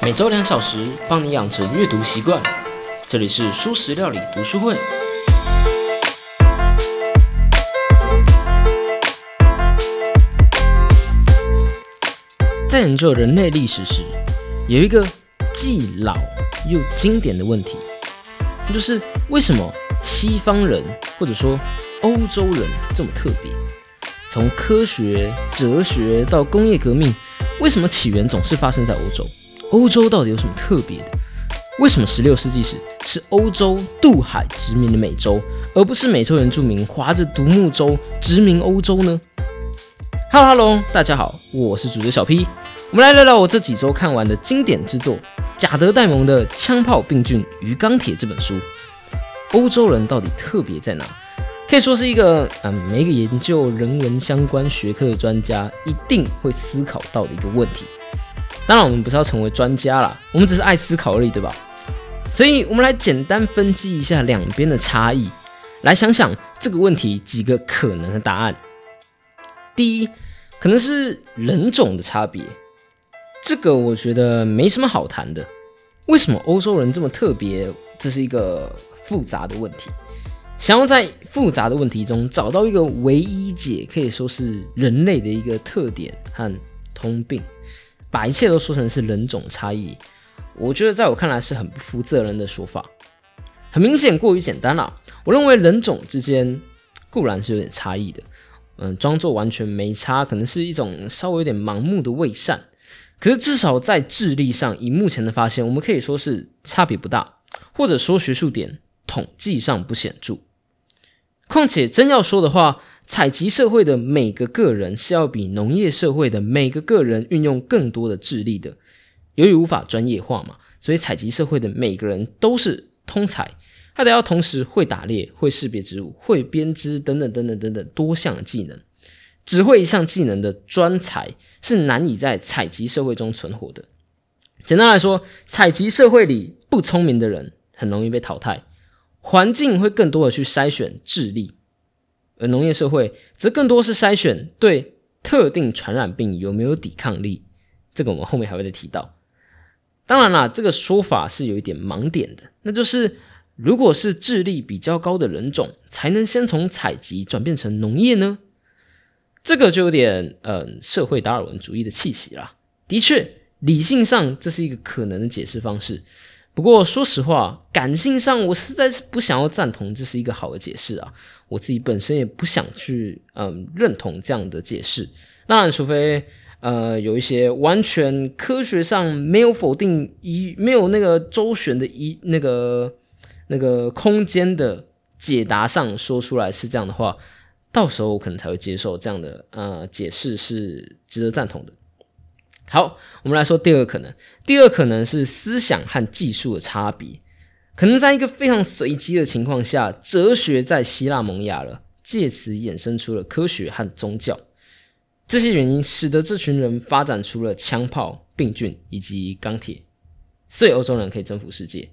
每周两小时，帮你养成阅读习惯。这里是舒食料理读书会。在研究人类历史时，有一个既老又经典的问题，那就是为什么西方人或者说欧洲人这么特别？从科学、哲学到工业革命，为什么起源总是发生在欧洲？欧洲到底有什么特别的？为什么16世纪时是欧洲渡海殖民的美洲，而不是美洲原住民划着独木舟殖民欧洲呢？Hello Hello，大家好，我是主角小 P，我们来聊聊我这几周看完的经典之作——贾德·戴蒙的《枪炮、病菌与钢铁》这本书。欧洲人到底特别在哪？可以说是一个嗯，每个研究人文相关学科的专家一定会思考到的一个问题。当然，我们不是要成为专家啦，我们只是爱思考而已，对吧？所以，我们来简单分析一下两边的差异，来想想这个问题几个可能的答案。第一，可能是人种的差别，这个我觉得没什么好谈的。为什么欧洲人这么特别？这是一个复杂的问题。想要在复杂的问题中找到一个唯一解，可以说是人类的一个特点和通病，把一切都说成是人种差异，我觉得在我看来是很不负责任的说法。很明显过于简单了。我认为人种之间固然是有点差异的，嗯，装作完全没差，可能是一种稍微有点盲目的伪善。可是至少在智力上，以目前的发现，我们可以说是差别不大，或者说学术点统计上不显著。况且，真要说的话，采集社会的每个个人是要比农业社会的每个个人运用更多的智力的。由于无法专业化嘛，所以采集社会的每个人都是通才，他得要同时会打猎、会识别植物、会编织等等等等等等多项技能。只会一项技能的专才是难以在采集社会中存活的。简单来说，采集社会里不聪明的人很容易被淘汰。环境会更多的去筛选智力，而农业社会则更多是筛选对特定传染病有没有抵抗力。这个我们后面还会再提到。当然啦，这个说法是有一点盲点的，那就是如果是智力比较高的人种才能先从采集转变成农业呢？这个就有点嗯社会达尔文主义的气息啦。的确，理性上这是一个可能的解释方式。不过，说实话，感性上我实在是不想要赞同这是一个好的解释啊。我自己本身也不想去嗯认同这样的解释。当然，除非呃有一些完全科学上没有否定一没有那个周旋的一那个那个空间的解答上说出来是这样的话，到时候我可能才会接受这样的呃解释是值得赞同的。好，我们来说第二个可能。第二可能是思想和技术的差别，可能在一个非常随机的情况下，哲学在希腊萌芽了，借此衍生出了科学和宗教。这些原因使得这群人发展出了枪炮、病菌以及钢铁，所以欧洲人可以征服世界。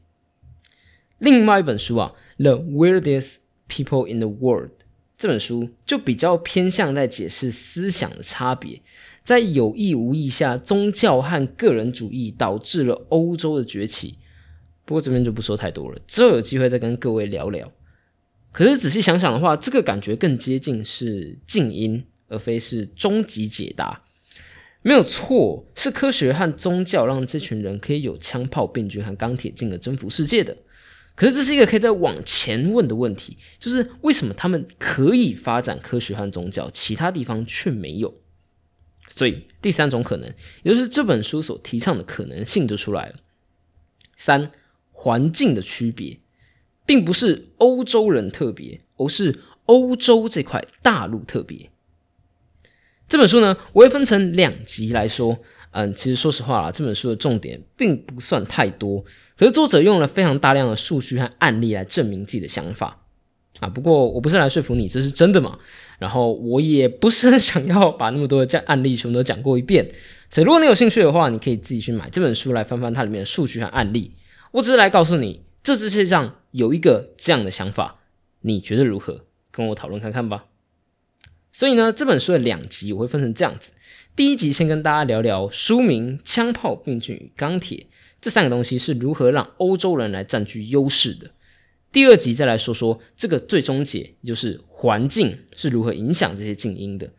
另外一本书啊，《The Weirdest People in the World》这本书就比较偏向在解释思想的差别。在有意无意下，宗教和个人主义导致了欧洲的崛起。不过这边就不说太多了，之后有机会再跟各位聊聊。可是仔细想想的话，这个感觉更接近是静音，而非是终极解答。没有错，是科学和宗教让这群人可以有枪炮、病菌和钢铁，进而征服世界的。可是这是一个可以再往前问的问题，就是为什么他们可以发展科学和宗教，其他地方却没有？所以第三种可能，也就是这本书所提倡的可能性就出来了。三环境的区别，并不是欧洲人特别，而是欧洲这块大陆特别。这本书呢，我会分成两集来说。嗯，其实说实话啦，这本书的重点并不算太多，可是作者用了非常大量的数据和案例来证明自己的想法。啊，不过我不是来说服你，这是真的嘛？然后我也不是很想要把那么多的这案例全都讲过一遍，所以如果你有兴趣的话，你可以自己去买这本书来翻翻它里面的数据和案例。我只是来告诉你，这世界上有一个这样的想法，你觉得如何？跟我讨论看看吧。所以呢，这本书的两集我会分成这样子：第一集先跟大家聊聊书名《枪炮、病菌与钢铁》这三个东西是如何让欧洲人来占据优势的；第二集再来说说这个最终解，就是环境是如何影响这些静音的，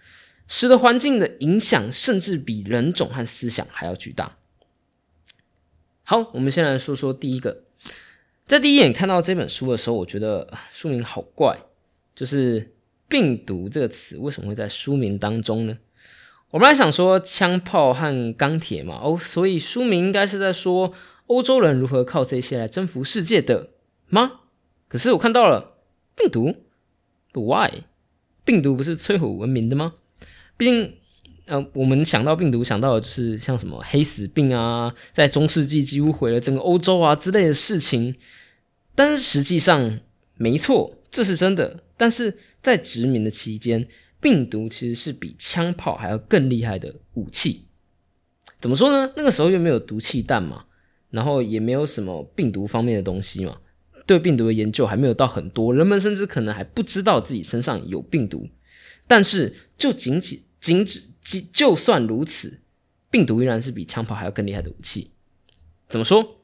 使得环境的影响甚至比人种和思想还要巨大。好，我们先来说说第一个。在第一眼看到这本书的时候，我觉得书名好怪，就是“病毒”这个词为什么会在书名当中呢？我们来想说枪炮和钢铁嘛，哦，所以书名应该是在说欧洲人如何靠这些来征服世界的吗？可是我看到了病毒，Why？病毒不是摧毁文明的吗？毕竟。呃，我们想到病毒，想到的就是像什么黑死病啊，在中世纪几乎毁了整个欧洲啊之类的事情。但是实际上，没错，这是真的。但是在殖民的期间，病毒其实是比枪炮还要更厉害的武器。怎么说呢？那个时候又没有毒气弹嘛，然后也没有什么病毒方面的东西嘛，对病毒的研究还没有到很多，人们甚至可能还不知道自己身上有病毒。但是就仅仅仅只。就就算如此，病毒依然是比枪炮还要更厉害的武器。怎么说？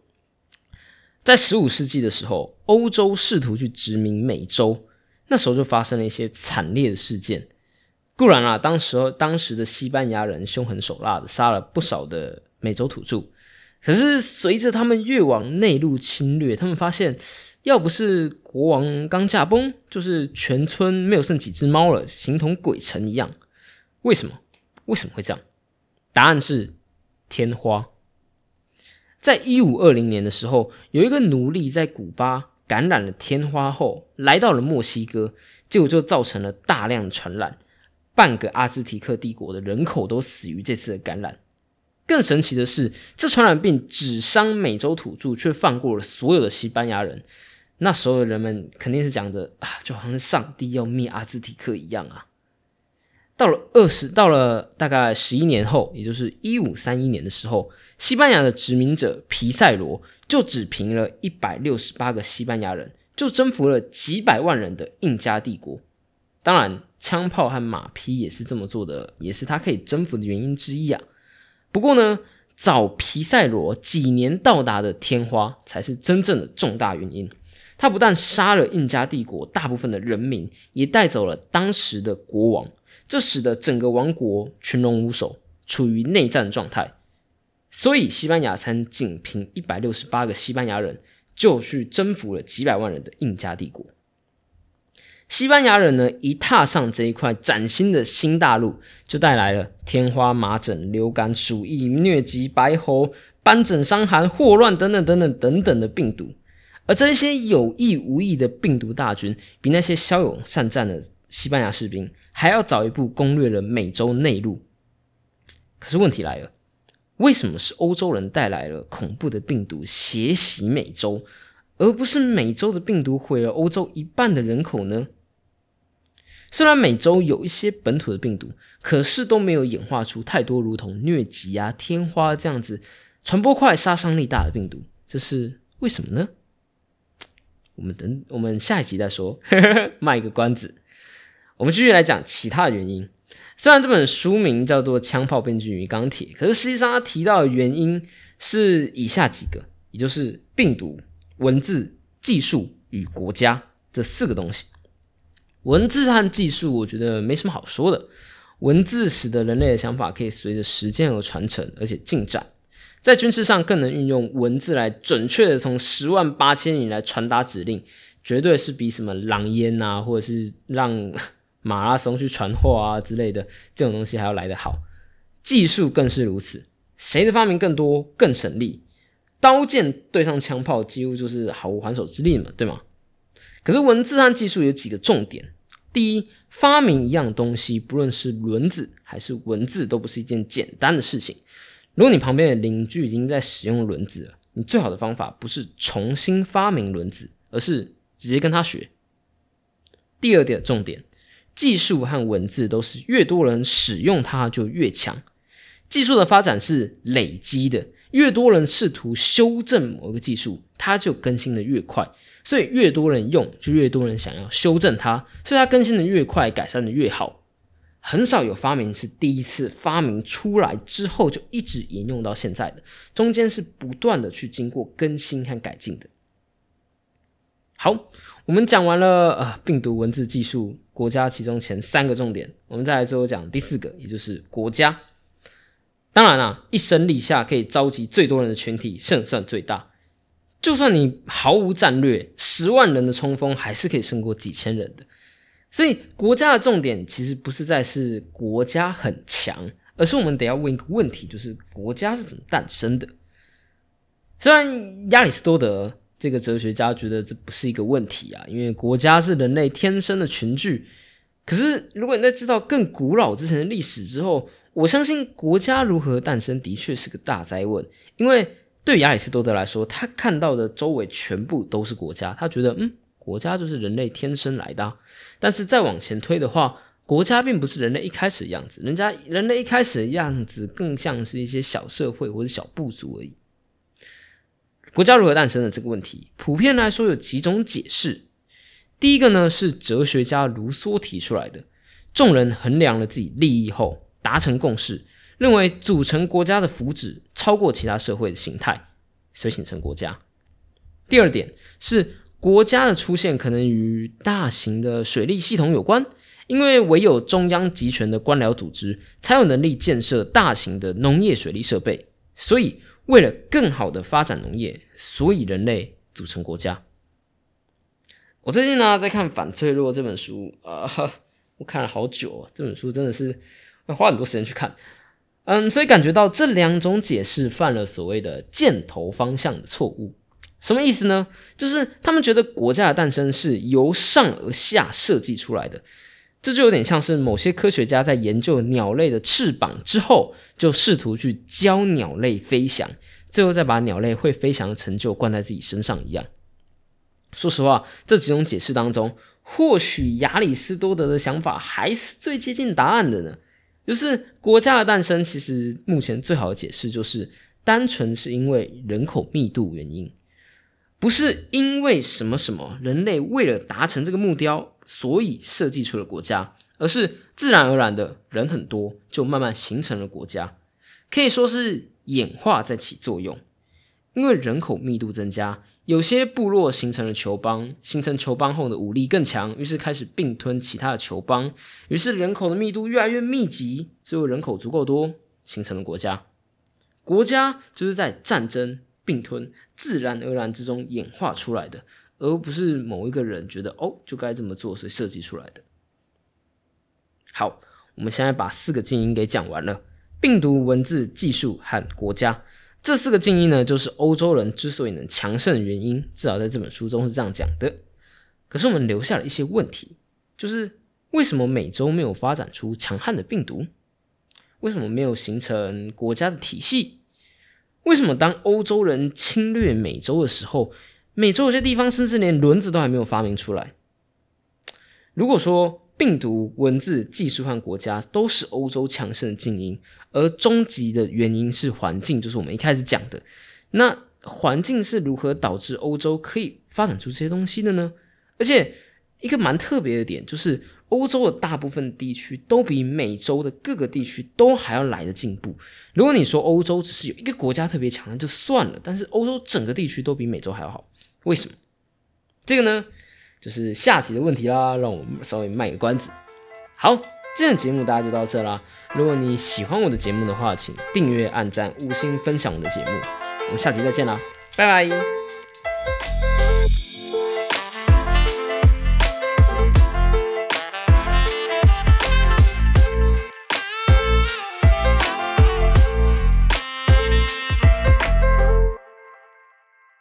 在十五世纪的时候，欧洲试图去殖民美洲，那时候就发生了一些惨烈的事件。固然啊，当时候当时的西班牙人凶狠手辣的杀了不少的美洲土著。可是随着他们越往内陆侵略，他们发现，要不是国王刚驾崩，就是全村没有剩几只猫了，形同鬼城一样。为什么？为什么会这样？答案是天花。在一五二零年的时候，有一个奴隶在古巴感染了天花后，来到了墨西哥，结果就造成了大量传染，半个阿兹提克帝国的人口都死于这次的感染。更神奇的是，这传染病只伤美洲土著，却放过了所有的西班牙人。那时候的人们肯定是讲着啊，就好像上帝要灭阿兹提克一样啊。到了二十，到了大概十一年后，也就是一五三一年的时候，西班牙的殖民者皮塞罗就只凭了一百六十八个西班牙人，就征服了几百万人的印加帝国。当然，枪炮和马匹也是这么做的，也是他可以征服的原因之一啊。不过呢，早皮塞罗几年到达的天花才是真正的重大原因。他不但杀了印加帝国大部分的人民，也带走了当时的国王。这使得整个王国群龙无首，处于内战状态，所以西班牙才仅凭一百六十八个西班牙人就去征服了几百万人的印加帝国。西班牙人呢，一踏上这一块崭新的新大陆，就带来了天花、麻疹、流感、鼠疫、疟疾、白喉、斑疹伤寒、霍乱等等等等等等的病毒。而这些有意无意的病毒大军，比那些骁勇善战的西班牙士兵。还要早一步攻略了美洲内陆，可是问题来了，为什么是欧洲人带来了恐怖的病毒袭袭美洲，而不是美洲的病毒毁了欧洲一半的人口呢？虽然美洲有一些本土的病毒，可是都没有演化出太多如同疟疾啊、天花这样子传播快、杀伤力大的病毒，这是为什么呢？我们等我们下一集再说，卖一个关子。我们继续来讲其他的原因。虽然这本书名叫做《枪炮、病菌与钢铁》，可是实际上它提到的原因是以下几个，也就是病毒、文字、技术与国家这四个东西。文字和技术，我觉得没什么好说的。文字使得人类的想法可以随着时间而传承，而且进展。在军事上更能运用文字来准确的从十万八千里来传达指令，绝对是比什么狼烟啊，或者是让。马拉松去传话啊之类的这种东西还要来得好，技术更是如此。谁的发明更多更省力？刀剑对上枪炮几乎就是毫无还手之力嘛，对吗？可是文字和技术有几个重点：第一，发明一样东西，不论是轮子还是文字，都不是一件简单的事情。如果你旁边的邻居已经在使用轮子了，你最好的方法不是重新发明轮子，而是直接跟他学。第二点重点。技术和文字都是越多人使用它就越强。技术的发展是累积的，越多人试图修正某个技术，它就更新的越快。所以越多人用，就越多人想要修正它，所以它更新的越快，改善的越好。很少有发明是第一次发明出来之后就一直沿用到现在的，中间是不断的去经过更新和改进的。好，我们讲完了呃病毒文字技术国家其中前三个重点，我们再来最后讲第四个，也就是国家。当然啦，一声令下可以召集最多人的群体，胜算最大。就算你毫无战略，十万人的冲锋还是可以胜过几千人的。所以国家的重点其实不是在是国家很强，而是我们得要问一个问题，就是国家是怎么诞生的？虽然亚里士多德这个哲学家觉得这不是一个问题啊，因为国家是人类天生的群聚。可是如果你在知道更古老之前的历史之后，我相信国家如何诞生的确是个大灾问。因为对亚里士多德来说，他看到的周围全部都是国家，他觉得嗯。国家就是人类天生来的，但是再往前推的话，国家并不是人类一开始的样子，人家人类一开始的样子更像是一些小社会或者小部族而已。国家如何诞生的这个问题，普遍来说有几种解释。第一个呢是哲学家卢梭提出来的，众人衡量了自己利益后达成共识，认为组成国家的福祉超过其他社会的形态，所以形成国家。第二点是。国家的出现可能与大型的水利系统有关，因为唯有中央集权的官僚组织才有能力建设大型的农业水利设备。所以，为了更好的发展农业，所以人类组成国家。我最近呢在看《反脆弱》这本书，啊，我看了好久，这本书真的是花很多时间去看。嗯，所以感觉到这两种解释犯了所谓的箭头方向的错误。什么意思呢？就是他们觉得国家的诞生是由上而下设计出来的，这就有点像是某些科学家在研究鸟类的翅膀之后，就试图去教鸟类飞翔，最后再把鸟类会飞翔的成就灌在自己身上一样。说实话，这几种解释当中，或许亚里士多德的想法还是最接近答案的呢。就是国家的诞生，其实目前最好的解释就是单纯是因为人口密度原因。不是因为什么什么，人类为了达成这个目标，所以设计出了国家，而是自然而然的人很多，就慢慢形成了国家，可以说是演化在起作用。因为人口密度增加，有些部落形成了酋邦，形成酋邦后的武力更强，于是开始并吞其他的酋邦，于是人口的密度越来越密集，最后人口足够多，形成了国家。国家就是在战争并吞。自然而然之中演化出来的，而不是某一个人觉得哦就该这么做，所以设计出来的。好，我们现在把四个静音给讲完了：病毒、文字、技术和国家。这四个静音呢，就是欧洲人之所以能强盛的原因，至少在这本书中是这样讲的。可是我们留下了一些问题，就是为什么美洲没有发展出强悍的病毒？为什么没有形成国家的体系？为什么当欧洲人侵略美洲的时候，美洲有些地方甚至连轮子都还没有发明出来？如果说病毒、文字、技术和国家都是欧洲强盛的精英，而终极的原因是环境，就是我们一开始讲的，那环境是如何导致欧洲可以发展出这些东西的呢？而且一个蛮特别的点就是。欧洲的大部分地区都比美洲的各个地区都还要来的进步。如果你说欧洲只是有一个国家特别强，那就算了。但是欧洲整个地区都比美洲还要好，为什么？这个呢，就是下集的问题啦。让我们稍微卖个关子。好，今天的节目大家就到这啦。如果你喜欢我的节目的话，请订阅、按赞、五星分享我的节目。我们下集再见啦，拜拜。